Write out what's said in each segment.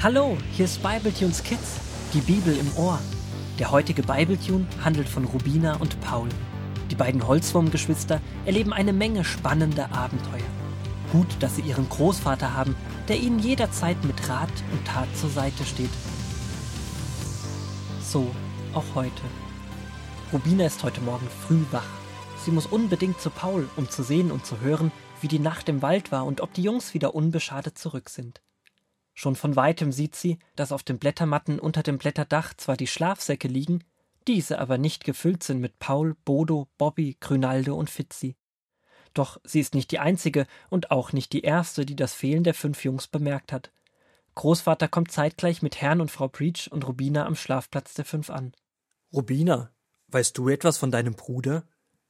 Hallo, hier ist Bibletunes Kids, die Bibel im Ohr. Der heutige Bibletune handelt von Rubina und Paul. Die beiden Holzwurmgeschwister erleben eine Menge spannender Abenteuer. Gut, dass sie ihren Großvater haben, der ihnen jederzeit mit Rat und Tat zur Seite steht. So, auch heute. Rubina ist heute Morgen früh wach. Sie muss unbedingt zu Paul, um zu sehen und zu hören, wie die Nacht im Wald war und ob die Jungs wieder unbeschadet zurück sind. Schon von weitem sieht sie, dass auf den Blättermatten unter dem Blätterdach zwar die Schlafsäcke liegen, diese aber nicht gefüllt sind mit Paul, Bodo, Bobby, Grünaldo und Fitzi. Doch sie ist nicht die einzige und auch nicht die erste, die das Fehlen der fünf Jungs bemerkt hat. Großvater kommt zeitgleich mit Herrn und Frau Breach und Rubina am Schlafplatz der fünf an. Rubina, weißt du etwas von deinem Bruder?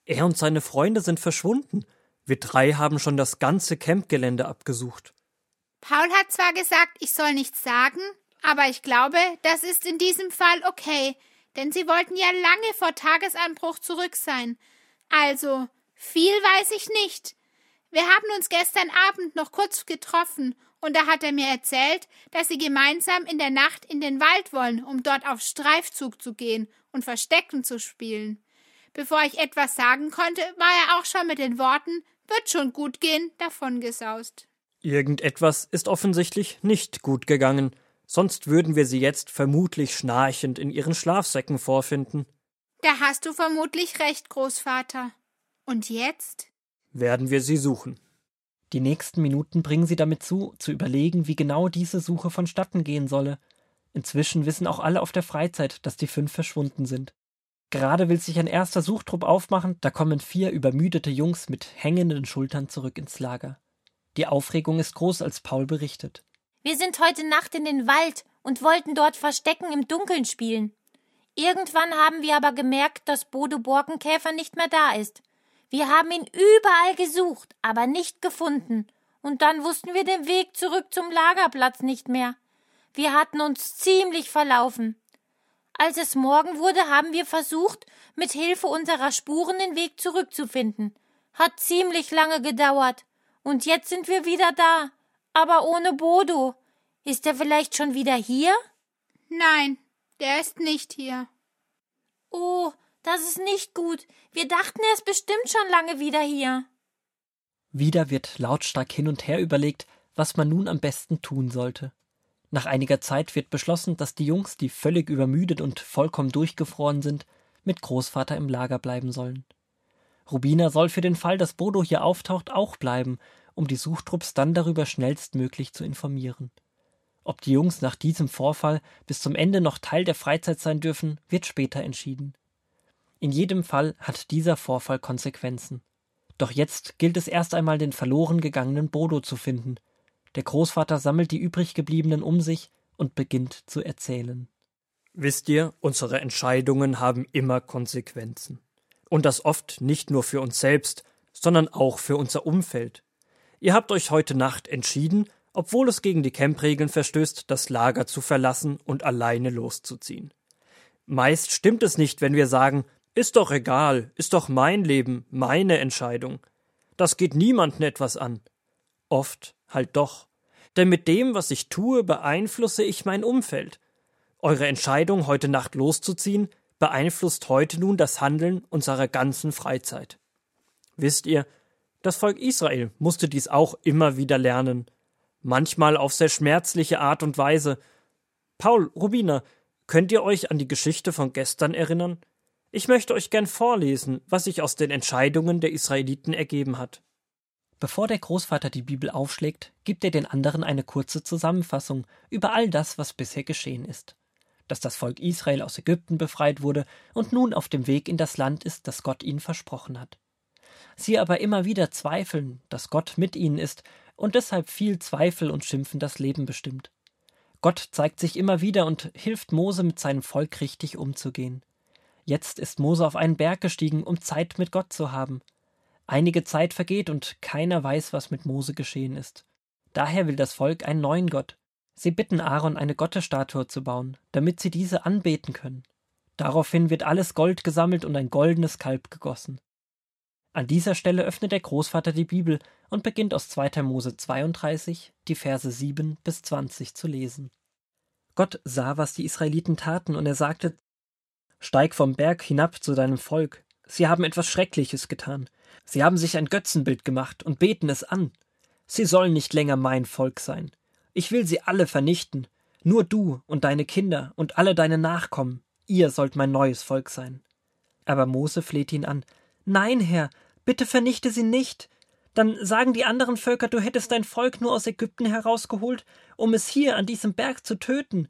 Er und seine Freunde sind verschwunden. Wir drei haben schon das ganze Campgelände abgesucht. Paul hat zwar gesagt, ich soll nichts sagen, aber ich glaube, das ist in diesem Fall okay, denn sie wollten ja lange vor Tagesanbruch zurück sein. Also, viel weiß ich nicht. Wir haben uns gestern Abend noch kurz getroffen, und da hat er mir erzählt, dass sie gemeinsam in der Nacht in den Wald wollen, um dort auf Streifzug zu gehen und Verstecken zu spielen. Bevor ich etwas sagen konnte, war er auch schon mit den Worten wird schon gut gehen davongesaust. Irgendetwas ist offensichtlich nicht gut gegangen, sonst würden wir sie jetzt vermutlich schnarchend in ihren Schlafsäcken vorfinden. Da hast du vermutlich recht, Großvater. Und jetzt? Werden wir sie suchen. Die nächsten Minuten bringen sie damit zu, zu überlegen, wie genau diese Suche vonstatten gehen solle. Inzwischen wissen auch alle auf der Freizeit, dass die fünf verschwunden sind. Gerade will sich ein erster Suchtrupp aufmachen, da kommen vier übermüdete Jungs mit hängenden Schultern zurück ins Lager. Die Aufregung ist groß, als Paul berichtet. Wir sind heute Nacht in den Wald und wollten dort Verstecken im Dunkeln spielen. Irgendwann haben wir aber gemerkt, dass Bodo Borkenkäfer nicht mehr da ist. Wir haben ihn überall gesucht, aber nicht gefunden. Und dann wussten wir den Weg zurück zum Lagerplatz nicht mehr. Wir hatten uns ziemlich verlaufen. Als es Morgen wurde, haben wir versucht, mit Hilfe unserer Spuren den Weg zurückzufinden. Hat ziemlich lange gedauert. Und jetzt sind wir wieder da. Aber ohne Bodo. Ist er vielleicht schon wieder hier? Nein, der ist nicht hier. Oh, das ist nicht gut. Wir dachten, er ist bestimmt schon lange wieder hier. Wieder wird lautstark hin und her überlegt, was man nun am besten tun sollte. Nach einiger Zeit wird beschlossen, dass die Jungs, die völlig übermüdet und vollkommen durchgefroren sind, mit Großvater im Lager bleiben sollen. Rubina soll für den Fall, dass Bodo hier auftaucht, auch bleiben, um die Suchtrupps dann darüber schnellstmöglich zu informieren. Ob die Jungs nach diesem Vorfall bis zum Ende noch Teil der Freizeit sein dürfen, wird später entschieden. In jedem Fall hat dieser Vorfall Konsequenzen. Doch jetzt gilt es erst einmal, den verloren gegangenen Bodo zu finden. Der Großvater sammelt die übrig gebliebenen um sich und beginnt zu erzählen. Wisst ihr, unsere Entscheidungen haben immer Konsequenzen. Und das oft nicht nur für uns selbst, sondern auch für unser Umfeld. Ihr habt euch heute Nacht entschieden, obwohl es gegen die Campregeln verstößt, das Lager zu verlassen und alleine loszuziehen. Meist stimmt es nicht, wenn wir sagen, ist doch egal, ist doch mein Leben, meine Entscheidung. Das geht niemanden etwas an. Oft halt doch. Denn mit dem, was ich tue, beeinflusse ich mein Umfeld. Eure Entscheidung, heute Nacht loszuziehen, beeinflusst heute nun das Handeln unserer ganzen Freizeit. Wisst ihr, das Volk Israel musste dies auch immer wieder lernen, manchmal auf sehr schmerzliche Art und Weise. Paul, Rubina, könnt ihr euch an die Geschichte von gestern erinnern? Ich möchte euch gern vorlesen, was sich aus den Entscheidungen der Israeliten ergeben hat. Bevor der Großvater die Bibel aufschlägt, gibt er den anderen eine kurze Zusammenfassung über all das, was bisher geschehen ist dass das Volk Israel aus Ägypten befreit wurde und nun auf dem Weg in das Land ist, das Gott ihnen versprochen hat. Sie aber immer wieder zweifeln, dass Gott mit ihnen ist und deshalb viel Zweifel und Schimpfen das Leben bestimmt. Gott zeigt sich immer wieder und hilft Mose mit seinem Volk richtig umzugehen. Jetzt ist Mose auf einen Berg gestiegen, um Zeit mit Gott zu haben. Einige Zeit vergeht und keiner weiß, was mit Mose geschehen ist. Daher will das Volk einen neuen Gott. Sie bitten Aaron, eine Gottesstatue zu bauen, damit sie diese anbeten können. Daraufhin wird alles Gold gesammelt und ein goldenes Kalb gegossen. An dieser Stelle öffnet der Großvater die Bibel und beginnt aus 2. Mose 32 die Verse 7 bis 20 zu lesen. Gott sah, was die Israeliten taten, und er sagte Steig vom Berg hinab zu deinem Volk. Sie haben etwas Schreckliches getan. Sie haben sich ein Götzenbild gemacht und beten es an. Sie sollen nicht länger mein Volk sein. Ich will sie alle vernichten. Nur du und deine Kinder und alle deine Nachkommen, ihr sollt mein neues Volk sein. Aber Mose flehte ihn an. Nein, Herr, bitte vernichte sie nicht. Dann sagen die anderen Völker, du hättest dein Volk nur aus Ägypten herausgeholt, um es hier an diesem Berg zu töten.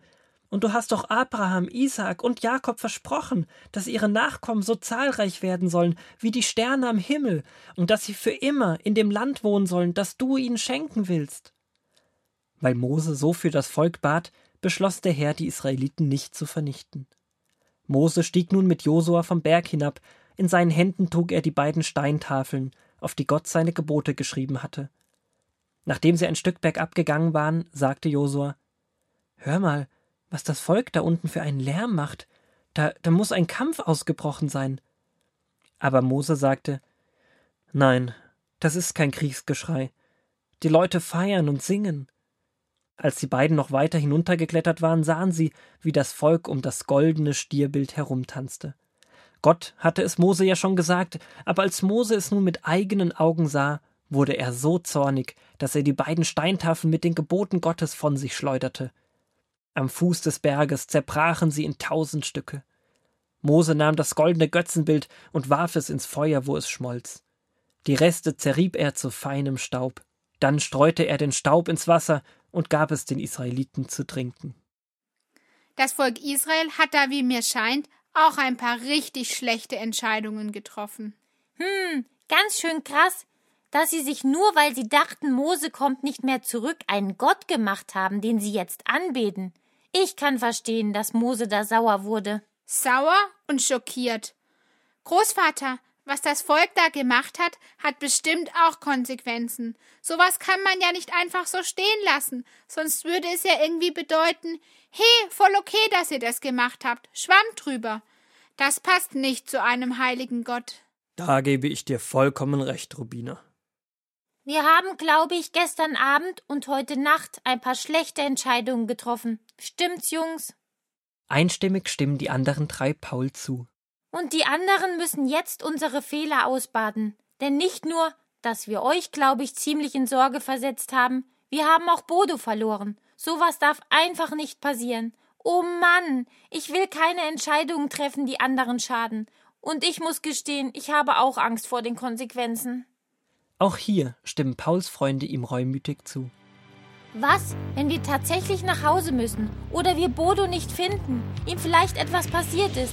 Und du hast doch Abraham, Isaak und Jakob versprochen, dass ihre Nachkommen so zahlreich werden sollen wie die Sterne am Himmel und dass sie für immer in dem Land wohnen sollen, das du ihnen schenken willst. Weil Mose so für das Volk bat, beschloss der Herr, die Israeliten nicht zu vernichten. Mose stieg nun mit Josua vom Berg hinab, in seinen Händen trug er die beiden Steintafeln, auf die Gott seine Gebote geschrieben hatte. Nachdem sie ein Stück bergab gegangen waren, sagte Josua Hör mal, was das Volk da unten für einen Lärm macht. Da, da muss ein Kampf ausgebrochen sein. Aber Mose sagte Nein, das ist kein Kriegsgeschrei. Die Leute feiern und singen. Als die beiden noch weiter hinuntergeklettert waren, sahen sie, wie das Volk um das goldene Stierbild herumtanzte. Gott hatte es Mose ja schon gesagt, aber als Mose es nun mit eigenen Augen sah, wurde er so zornig, dass er die beiden Steintafeln mit den Geboten Gottes von sich schleuderte. Am Fuß des Berges zerbrachen sie in tausend Stücke. Mose nahm das goldene Götzenbild und warf es ins Feuer, wo es schmolz. Die Reste zerrieb er zu feinem Staub. Dann streute er den Staub ins Wasser und gab es den Israeliten zu trinken. Das Volk Israel hat da, wie mir scheint, auch ein paar richtig schlechte Entscheidungen getroffen. Hm, ganz schön krass, dass sie sich nur, weil sie dachten, Mose kommt nicht mehr zurück, einen Gott gemacht haben, den sie jetzt anbeten. Ich kann verstehen, dass Mose da sauer wurde. Sauer und schockiert. Großvater, was das Volk da gemacht hat, hat bestimmt auch Konsequenzen. Sowas kann man ja nicht einfach so stehen lassen, sonst würde es ja irgendwie bedeuten, hey, voll okay, dass ihr das gemacht habt, schwamm drüber. Das passt nicht zu einem heiligen Gott. Da gebe ich dir vollkommen recht, Rubina. Wir haben, glaube ich, gestern Abend und heute Nacht ein paar schlechte Entscheidungen getroffen. Stimmt's, Jungs? Einstimmig stimmen die anderen drei Paul zu. Und die anderen müssen jetzt unsere Fehler ausbaden. Denn nicht nur, dass wir euch, glaube ich, ziemlich in Sorge versetzt haben, wir haben auch Bodo verloren. Sowas darf einfach nicht passieren. Oh Mann, ich will keine Entscheidungen treffen, die anderen schaden. Und ich muss gestehen, ich habe auch Angst vor den Konsequenzen. Auch hier stimmen Pauls Freunde ihm reumütig zu. Was, wenn wir tatsächlich nach Hause müssen oder wir Bodo nicht finden, ihm vielleicht etwas passiert ist?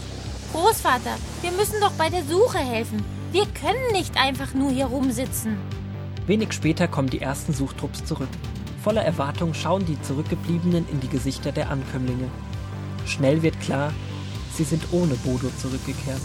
Großvater, wir müssen doch bei der Suche helfen. Wir können nicht einfach nur hier rumsitzen. Wenig später kommen die ersten Suchtrupps zurück. Voller Erwartung schauen die Zurückgebliebenen in die Gesichter der Ankömmlinge. Schnell wird klar, sie sind ohne Bodo zurückgekehrt.